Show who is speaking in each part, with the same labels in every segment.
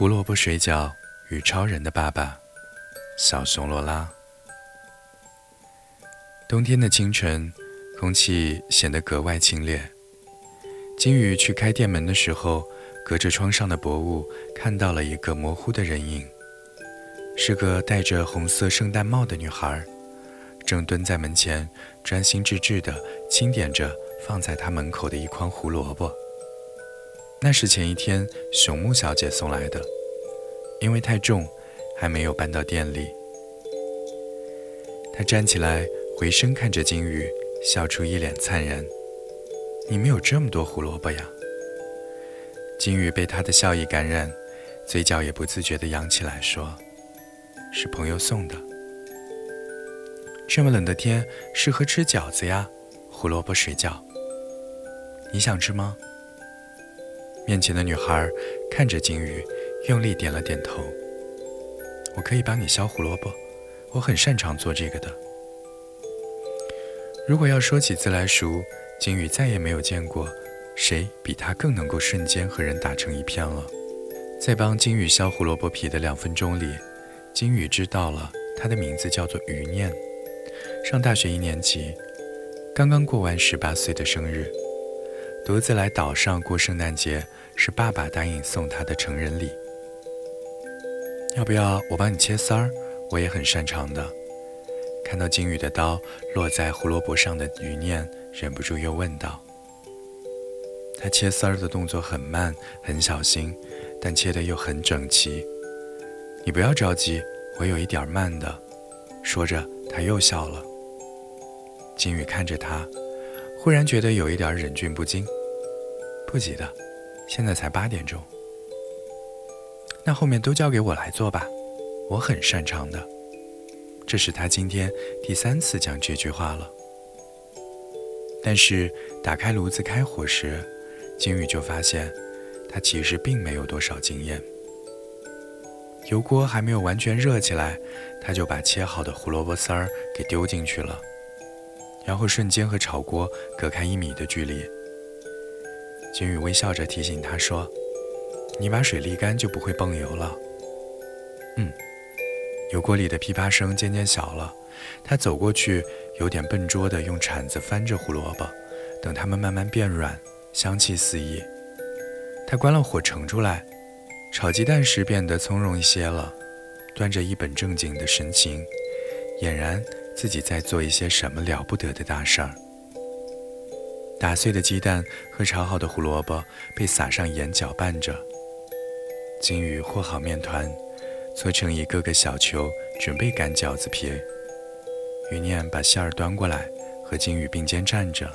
Speaker 1: 胡萝卜水饺与超人的爸爸，小熊罗拉。冬天的清晨，空气显得格外清冽。金鱼去开店门的时候，隔着窗上的薄雾看到了一个模糊的人影，是个戴着红色圣诞帽的女孩，正蹲在门前，专心致志地清点着放在她门口的一筐胡萝卜。那是前一天熊木小姐送来的，因为太重，还没有搬到店里。她站起来，回身看着金鱼，笑出一脸灿然：“你们有这么多胡萝卜呀？”金鱼被她的笑意感染，嘴角也不自觉地扬起来，说：“是朋友送的。这么冷的天，适合吃饺子呀，胡萝卜水饺。你想吃吗？”面前的女孩看着金鱼，用力点了点头。我可以帮你削胡萝卜，我很擅长做这个的。如果要说起自来熟，金鱼再也没有见过谁比他更能够瞬间和人打成一片了。在帮金鱼削胡萝卜皮的两分钟里，金鱼知道了她的名字叫做余念，上大学一年级，刚刚过完十八岁的生日。独自来岛上过圣诞节，是爸爸答应送他的成人礼。要不要我帮你切丝儿？我也很擅长的。看到金鱼的刀落在胡萝卜上的余念，忍不住又问道：“他切丝儿的动作很慢，很小心，但切的又很整齐。你不要着急，我有一点慢的。”说着，他又笑了。金鱼看着他。忽然觉得有一点忍俊不禁，不急的，现在才八点钟。那后面都交给我来做吧，我很擅长的。这是他今天第三次讲这句话了。但是打开炉子开火时，金宇就发现他其实并没有多少经验。油锅还没有完全热起来，他就把切好的胡萝卜丝儿给丢进去了。然后瞬间和炒锅隔开一米的距离。金宇微笑着提醒他说：“你把水沥干就不会蹦油了。”嗯，油锅里的噼啪声渐渐小了。他走过去，有点笨拙地用铲子翻着胡萝卜，等它们慢慢变软，香气四溢。他关了火，盛出来，炒鸡蛋时变得从容一些了，端着一本正经的神情，俨然。自己在做一些什么了不得的大事儿。打碎的鸡蛋和炒好的胡萝卜被撒上盐搅拌着。金鱼和好面团，搓成一个个小球，准备擀饺子皮。余念把馅儿端过来，和金鱼并肩站着。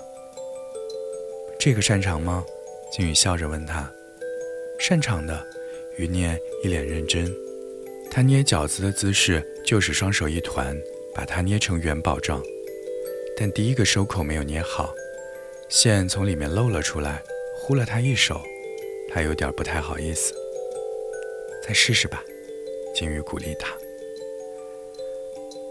Speaker 1: 这个擅长吗？金鱼笑着问他。擅长的。余念一脸认真。他捏饺子的姿势就是双手一团。把它捏成元宝状，但第一个收口没有捏好，馅从里面露了出来，呼了他一手，他有点不太好意思。再试试吧，金鱼鼓励他。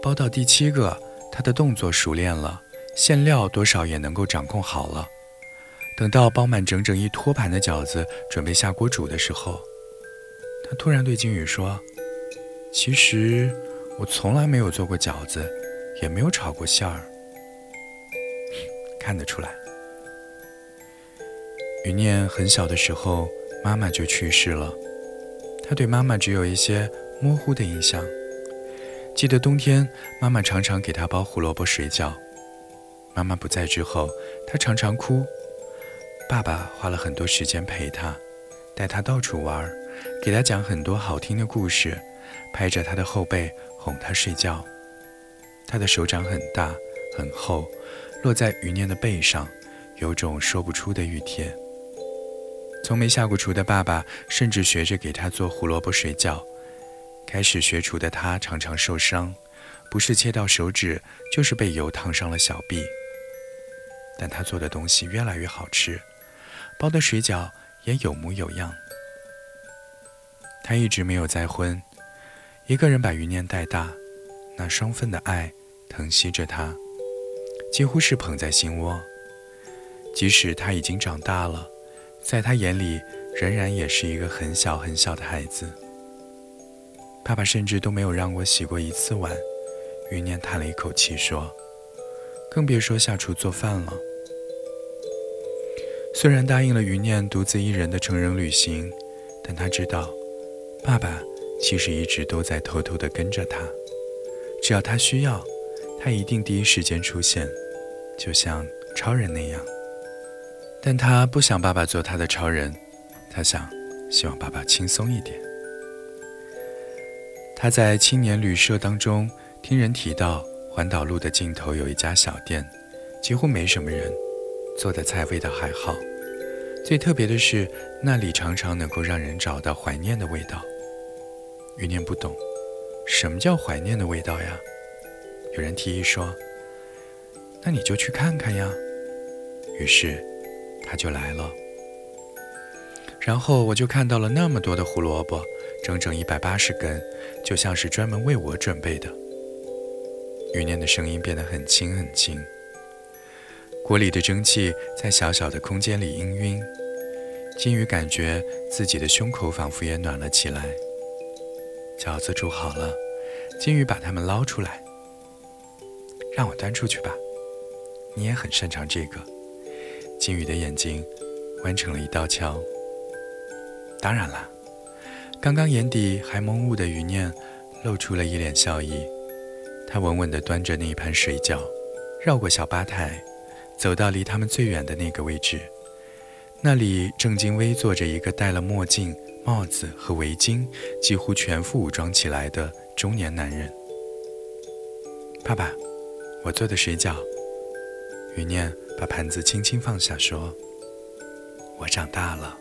Speaker 1: 包到第七个，他的动作熟练了，馅料多少也能够掌控好了。等到包满整整一托盘的饺子，准备下锅煮的时候，他突然对金鱼说：“其实……”我从来没有做过饺子，也没有炒过馅儿。看得出来，余念很小的时候，妈妈就去世了。他对妈妈只有一些模糊的印象，记得冬天，妈妈常常给他包胡萝卜水饺。妈妈不在之后，他常常哭。爸爸花了很多时间陪他，带他到处玩，给他讲很多好听的故事，拍着他的后背。哄他睡觉，他的手掌很大很厚，落在余念的背上，有种说不出的熨帖。从没下过厨的爸爸，甚至学着给他做胡萝卜水饺。开始学厨的他常常受伤，不是切到手指，就是被油烫伤了小臂。但他做的东西越来越好吃，包的水饺也有模有样。他一直没有再婚。一个人把余念带大，那双份的爱疼惜着他，几乎是捧在心窝。即使他已经长大了，在他眼里仍然也是一个很小很小的孩子。爸爸甚至都没有让我洗过一次碗。余念叹了一口气说：“更别说下厨做饭了。”虽然答应了余念独自一人的成人旅行，但他知道，爸爸其实一直都在偷偷地跟着他。只要他需要，他一定第一时间出现，就像超人那样。但他不想爸爸做他的超人，他想，希望爸爸轻松一点。他在青年旅社当中听人提到，环岛路的尽头有一家小店，几乎没什么人，做的菜味道还好。最特别的是，那里常常能够让人找到怀念的味道。余念不懂，什么叫怀念的味道呀？有人提议说：“那你就去看看呀。”于是。他就来了，然后我就看到了那么多的胡萝卜，整整一百八十根，就像是专门为我准备的。余念的声音变得很轻很轻，锅里的蒸汽在小小的空间里氤氲。金鱼感觉自己的胸口仿佛也暖了起来。饺子煮好了，金鱼把它们捞出来，让我端出去吧。你也很擅长这个。金鱼的眼睛弯成了一道桥。当然了，刚刚眼底还蒙雾的余念露出了一脸笑意。他稳稳地端着那一盘水饺，绕过小吧台，走到离他们最远的那个位置。那里正襟危坐着一个戴了墨镜、帽子和围巾，几乎全副武装起来的中年男人。爸爸，我做的水饺。余念。把盘子轻轻放下，说：“我长大了。”